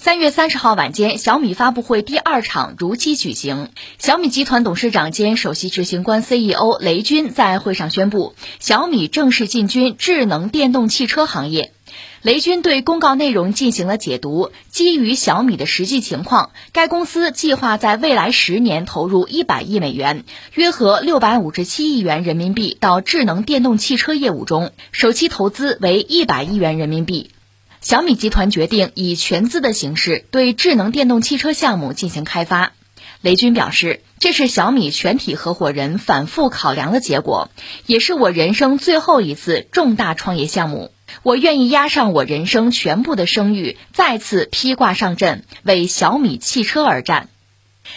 三月三十号晚间，小米发布会第二场如期举行。小米集团董事长兼首席执行官 CEO 雷军在会上宣布，小米正式进军智能电动汽车行业。雷军对公告内容进行了解读。基于小米的实际情况，该公司计划在未来十年投入一百亿美元，约合六百五十七亿元人民币到智能电动汽车业务中，首期投资为一百亿元人民币。小米集团决定以全资的形式对智能电动汽车项目进行开发。雷军表示，这是小米全体合伙人反复考量的结果，也是我人生最后一次重大创业项目。我愿意押上我人生全部的声誉，再次披挂上阵，为小米汽车而战。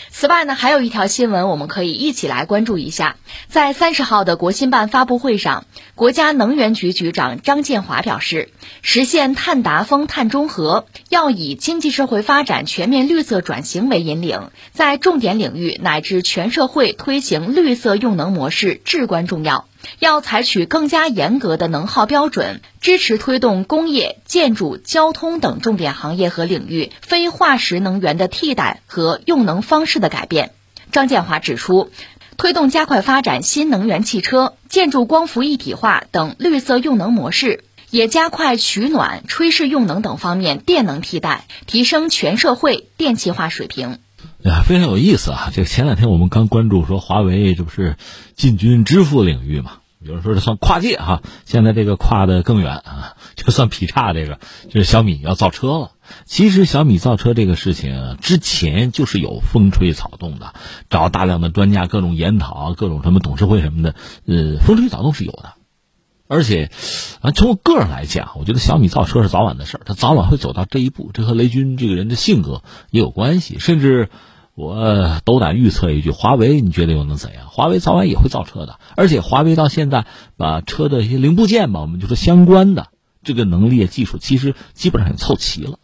此外呢，还有一条新闻，我们可以一起来关注一下。在三十号的国新办发布会上，国家能源局局长张建华表示，实现碳达峰、碳中和，要以经济社会发展全面绿色转型为引领，在重点领域乃至全社会推行绿色用能模式至关重要。要采取更加严格的能耗标准，支持推动工业、建筑、交通等重点行业和领域非化石能源的替代和用能方式的改变。张建华指出，推动加快发展新能源汽车、建筑光伏一体化等绿色用能模式，也加快取暖、炊事用能等方面电能替代，提升全社会电气化水平。呀，非常有意思啊！这个前两天我们刚关注说华为这不是进军支付领域嘛？有人说这算跨界哈，现在这个跨的更远啊，就算劈叉这个，就是小米要造车了。其实小米造车这个事情之前就是有风吹草动的，找大量的专家各种研讨，各种什么董事会什么的，呃，风吹草动是有的。而且，从我个人来讲，我觉得小米造车是早晚的事儿，它早晚会走到这一步，这和雷军这个人的性格也有关系，甚至。我斗胆预测一句，华为你觉得又能怎样？华为早晚也会造车的，而且华为到现在把车的一些零部件吧，我们就说相关的这个能力技术，其实基本上也凑齐了。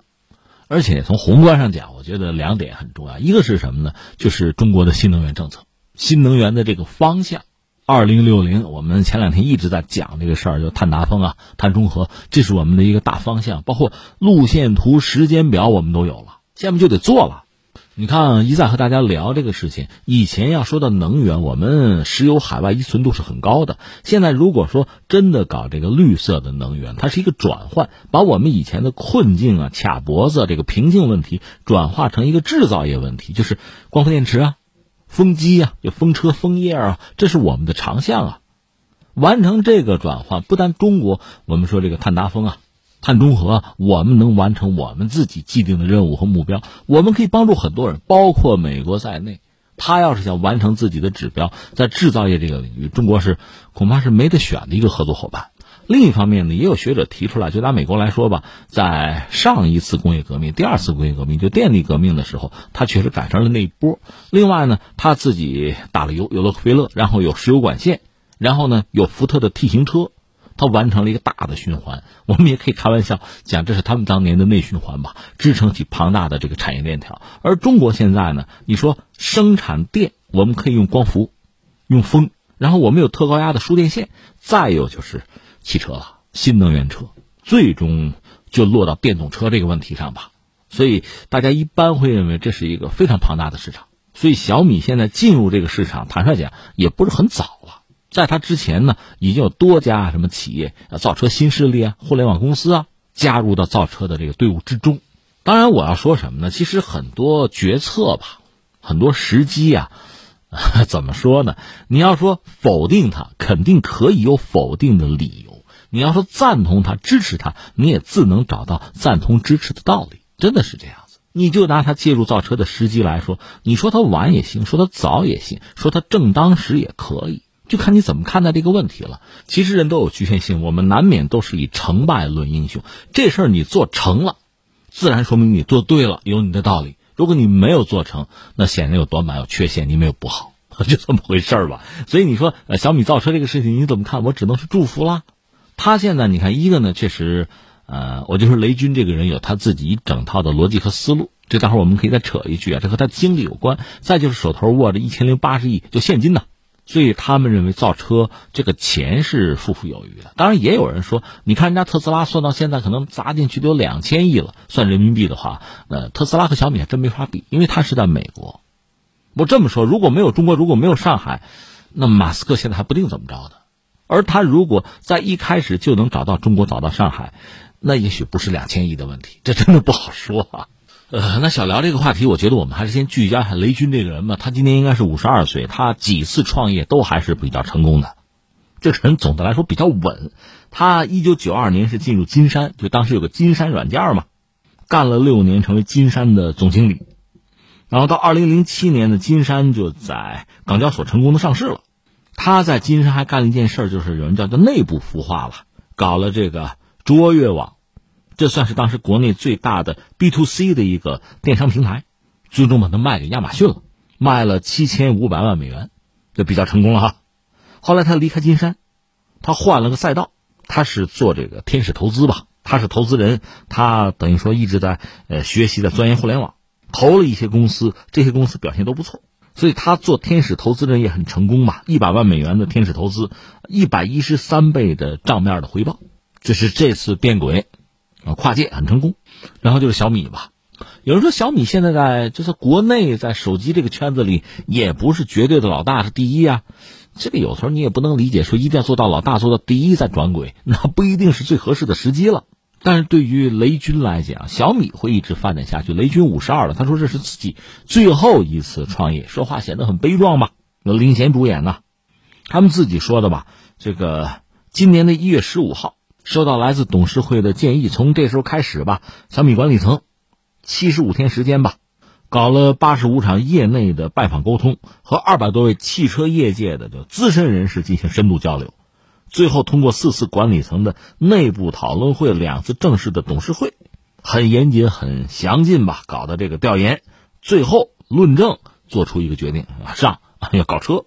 而且从宏观上讲，我觉得两点很重要，一个是什么呢？就是中国的新能源政策，新能源的这个方向。二零六零，我们前两天一直在讲这个事儿，就碳达峰啊，碳中和，这是我们的一个大方向，包括路线图、时间表，我们都有了，下面就得做了。你看，一再和大家聊这个事情。以前要说到能源，我们石油海外依存度是很高的。现在如果说真的搞这个绿色的能源，它是一个转换，把我们以前的困境啊、卡脖子这个瓶颈问题，转化成一个制造业问题，就是光伏电池啊、风机啊、就风车、风叶啊，这是我们的长项啊。完成这个转换，不但中国，我们说这个碳达峰啊。碳中和，我们能完成我们自己既定的任务和目标，我们可以帮助很多人，包括美国在内。他要是想完成自己的指标，在制造业这个领域，中国是恐怕是没得选的一个合作伙伴。另一方面呢，也有学者提出来，就拿美国来说吧，在上一次工业革命、第二次工业革命，就电力革命的时候，他确实赶上了那一波。另外呢，他自己打了油，有了菲勒，然后有石油管线，然后呢，有福特的 T 型车。它完成了一个大的循环，我们也可以开玩笑讲，这是他们当年的内循环吧，支撑起庞大的这个产业链条。而中国现在呢，你说生产电，我们可以用光伏，用风，然后我们有特高压的输电线，再有就是汽车了，新能源车，最终就落到电动车这个问题上吧。所以大家一般会认为这是一个非常庞大的市场。所以小米现在进入这个市场，坦率讲也不是很早了。在他之前呢，已经有多家什么企业啊，造车新势力啊，互联网公司啊，加入到造车的这个队伍之中。当然，我要说什么呢？其实很多决策吧，很多时机啊，怎么说呢？你要说否定它，肯定可以有否定的理由；你要说赞同它、支持它，你也自能找到赞同支持的道理。真的是这样子。你就拿他介入造车的时机来说，你说他晚也行，说他早也行，说他正当时也可以。就看你怎么看待这个问题了。其实人都有局限性，我们难免都是以成败论英雄。这事儿你做成了，自然说明你做对了，有你的道理。如果你没有做成，那显然有短板、有缺陷，你没有补好，就这么回事儿吧。所以你说，小米造车这个事情你怎么看？我只能是祝福啦。他现在你看，一个呢，确实，呃，我就说雷军这个人有他自己一整套的逻辑和思路。这待会儿我们可以再扯一句啊，这和他经历有关。再就是手头握着一千零八十亿就现金呢。所以他们认为造车这个钱是富富有余的。当然，也有人说，你看人家特斯拉算到现在可能砸进去都有两千亿了，算人民币的话，那特斯拉和小米还真没法比，因为它是在美国。我这么说，如果没有中国，如果没有上海，那马斯克现在还不定怎么着的。而他如果在一开始就能找到中国，找到上海，那也许不是两千亿的问题，这真的不好说啊。呃，那小聊这个话题，我觉得我们还是先聚焦一下雷军这个人吧。他今年应该是五十二岁，他几次创业都还是比较成功的。这个人总的来说比较稳。他一九九二年是进入金山，就当时有个金山软件嘛，干了六年，成为金山的总经理。然后到二零零七年呢，金山就在港交所成功的上市了。他在金山还干了一件事，就是有人叫做内部孵化了，搞了这个卓越网。这算是当时国内最大的 B to C 的一个电商平台，最终把它卖给亚马逊了，卖了七千五百万美元，就比较成功了哈。后来他离开金山，他换了个赛道，他是做这个天使投资吧，他是投资人，他等于说一直在呃学习的钻研互联网，投了一些公司，这些公司表现都不错，所以他做天使投资人也很成功嘛，一百万美元的天使投资，一百一十三倍的账面的回报，这是这次变轨。啊，跨界很成功，然后就是小米吧。有人说小米现在在就是国内在手机这个圈子里也不是绝对的老大是第一啊。这个有时候你也不能理解说一定要做到老大做到第一再转轨，那不一定是最合适的时机了。但是对于雷军来讲，小米会一直发展下去。雷军五十二了，他说这是自己最后一次创业，说话显得很悲壮吧？那领衔主演呢，他们自己说的吧。这个今年的一月十五号。收到来自董事会的建议，从这时候开始吧，小米管理层七十五天时间吧，搞了八十五场业内的拜访沟通，和二百多位汽车业界的就资深人士进行深度交流，最后通过四次管理层的内部讨论会，两次正式的董事会，很严谨、很详尽吧，搞的这个调研，最后论证做出一个决定，上 要搞车。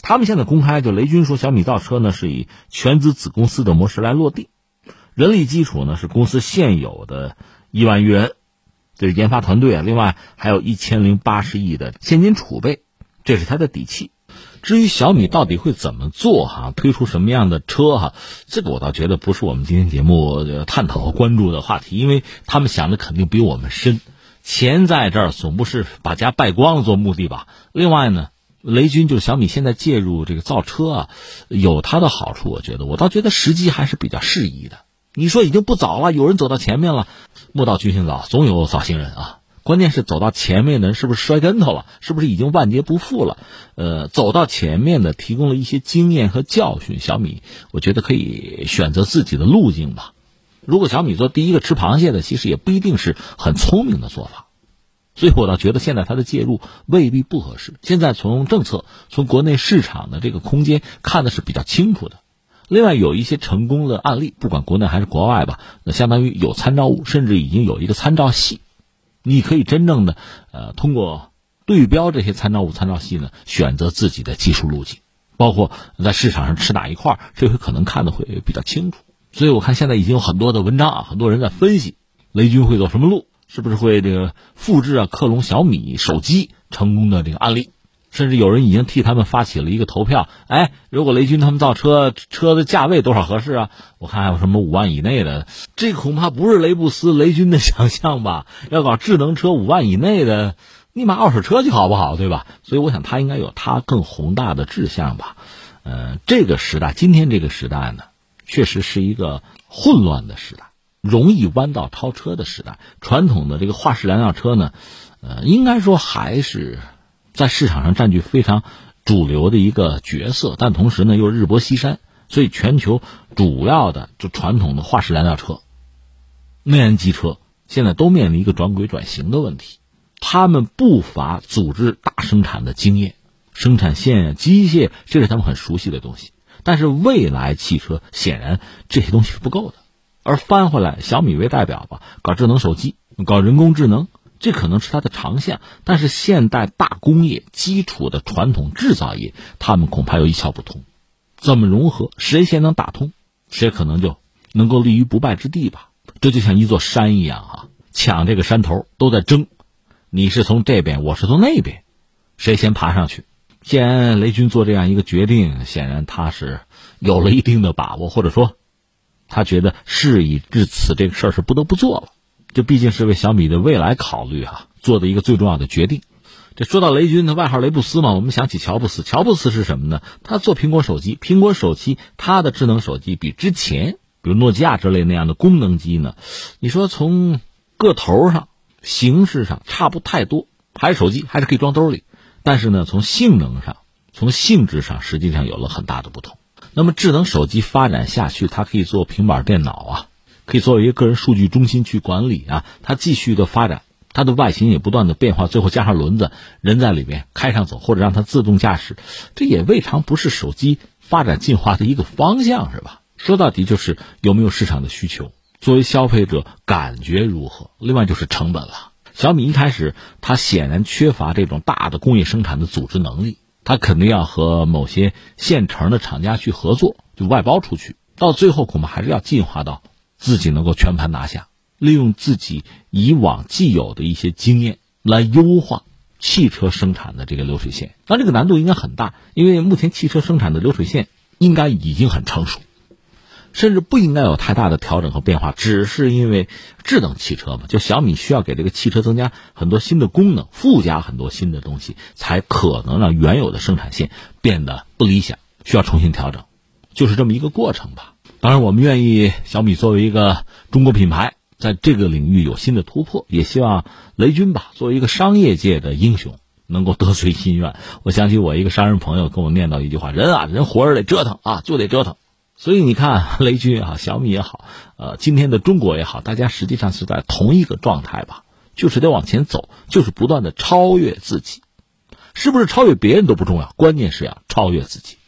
他们现在公开，就雷军说小米造车呢是以全资子公司的模式来落地。人力基础呢是公司现有的一万余人，这是研发团队啊。另外还有一千零八十亿的现金储备，这是他的底气。至于小米到底会怎么做哈，推出什么样的车哈，这个我倒觉得不是我们今天节目探讨和关注的话题，因为他们想的肯定比我们深。钱在这儿总不是把家败光了做目的吧？另外呢，雷军就是小米现在介入这个造车啊，有它的好处，我觉得我倒觉得时机还是比较适宜的。你说已经不早了，有人走到前面了，莫道君行早，总有早行人啊。关键是走到前面的人是不是摔跟头了，是不是已经万劫不复了？呃，走到前面的提供了一些经验和教训，小米我觉得可以选择自己的路径吧。如果小米做第一个吃螃蟹的，其实也不一定是很聪明的做法。所以我倒觉得现在它的介入未必不合适。现在从政策、从国内市场的这个空间看的是比较清楚的。另外有一些成功的案例，不管国内还是国外吧，那相当于有参照物，甚至已经有一个参照系，你可以真正的呃通过对标这些参照物、参照系呢，选择自己的技术路径，包括在市场上吃哪一块，这回可能看的会比较清楚。所以我看现在已经有很多的文章啊，很多人在分析雷军会走什么路，是不是会这个复制啊克隆小米手机成功的这个案例。甚至有人已经替他们发起了一个投票，哎，如果雷军他们造车，车的价位多少合适啊？我看还有什么五万以内的，这恐怕不是雷布斯、雷军的想象吧？要搞智能车五万以内的，你买二手车去好不好？对吧？所以我想他应该有他更宏大的志向吧。呃，这个时代，今天这个时代呢，确实是一个混乱的时代，容易弯道超车的时代。传统的这个化石燃料车呢，呃，应该说还是。在市场上占据非常主流的一个角色，但同时呢又日薄西山，所以全球主要的就传统的化石燃料车、内燃机车现在都面临一个转轨转型的问题。他们不乏组织大生产的经验，生产线、机械，这是他们很熟悉的东西。但是未来汽车显然这些东西是不够的。而翻回来，小米为代表吧，搞智能手机，搞人工智能。这可能是它的长项，但是现代大工业基础的传统制造业，他们恐怕又一窍不通。怎么融合？谁先能打通，谁可能就能够立于不败之地吧。这就像一座山一样啊，抢这个山头都在争，你是从这边，我是从那边，谁先爬上去？既然雷军做这样一个决定，显然他是有了一定的把握，或者说，他觉得事已至此，这个事儿是不得不做了。这毕竟是为小米的未来考虑啊，做的一个最重要的决定。这说到雷军，他外号雷布斯嘛，我们想起乔布斯。乔布斯是什么呢？他做苹果手机，苹果手机它的智能手机比之前，比如诺基亚之类那样的功能机呢，你说从个头上、形式上差不太多，还是手机，还是可以装兜里。但是呢，从性能上、从性质上，实际上有了很大的不同。那么智能手机发展下去，它可以做平板电脑啊，可以作为一个个人数据中心去管理啊，它继续的发展。它的外形也不断的变化，最后加上轮子，人在里面开上走，或者让它自动驾驶，这也未尝不是手机发展进化的一个方向，是吧？说到底就是有没有市场的需求，作为消费者感觉如何？另外就是成本了。小米一开始它显然缺乏这种大的工业生产的组织能力，它肯定要和某些现成的厂家去合作，就外包出去，到最后恐怕还是要进化到自己能够全盘拿下。利用自己以往既有的一些经验来优化汽车生产的这个流水线，那这个难度应该很大，因为目前汽车生产的流水线应该已经很成熟，甚至不应该有太大的调整和变化。只是因为智能汽车嘛，就小米需要给这个汽车增加很多新的功能，附加很多新的东西，才可能让原有的生产线变得不理想，需要重新调整，就是这么一个过程吧。当然，我们愿意小米作为一个中国品牌。在这个领域有新的突破，也希望雷军吧，作为一个商业界的英雄，能够得遂心愿。我想起我一个商人朋友跟我念叨一句话：“人啊，人活着得折腾啊，就得折腾。”所以你看，雷军啊，小米也好，呃，今天的中国也好，大家实际上是在同一个状态吧，就是得往前走，就是不断的超越自己，是不是超越别人都不重要，关键是要超越自己。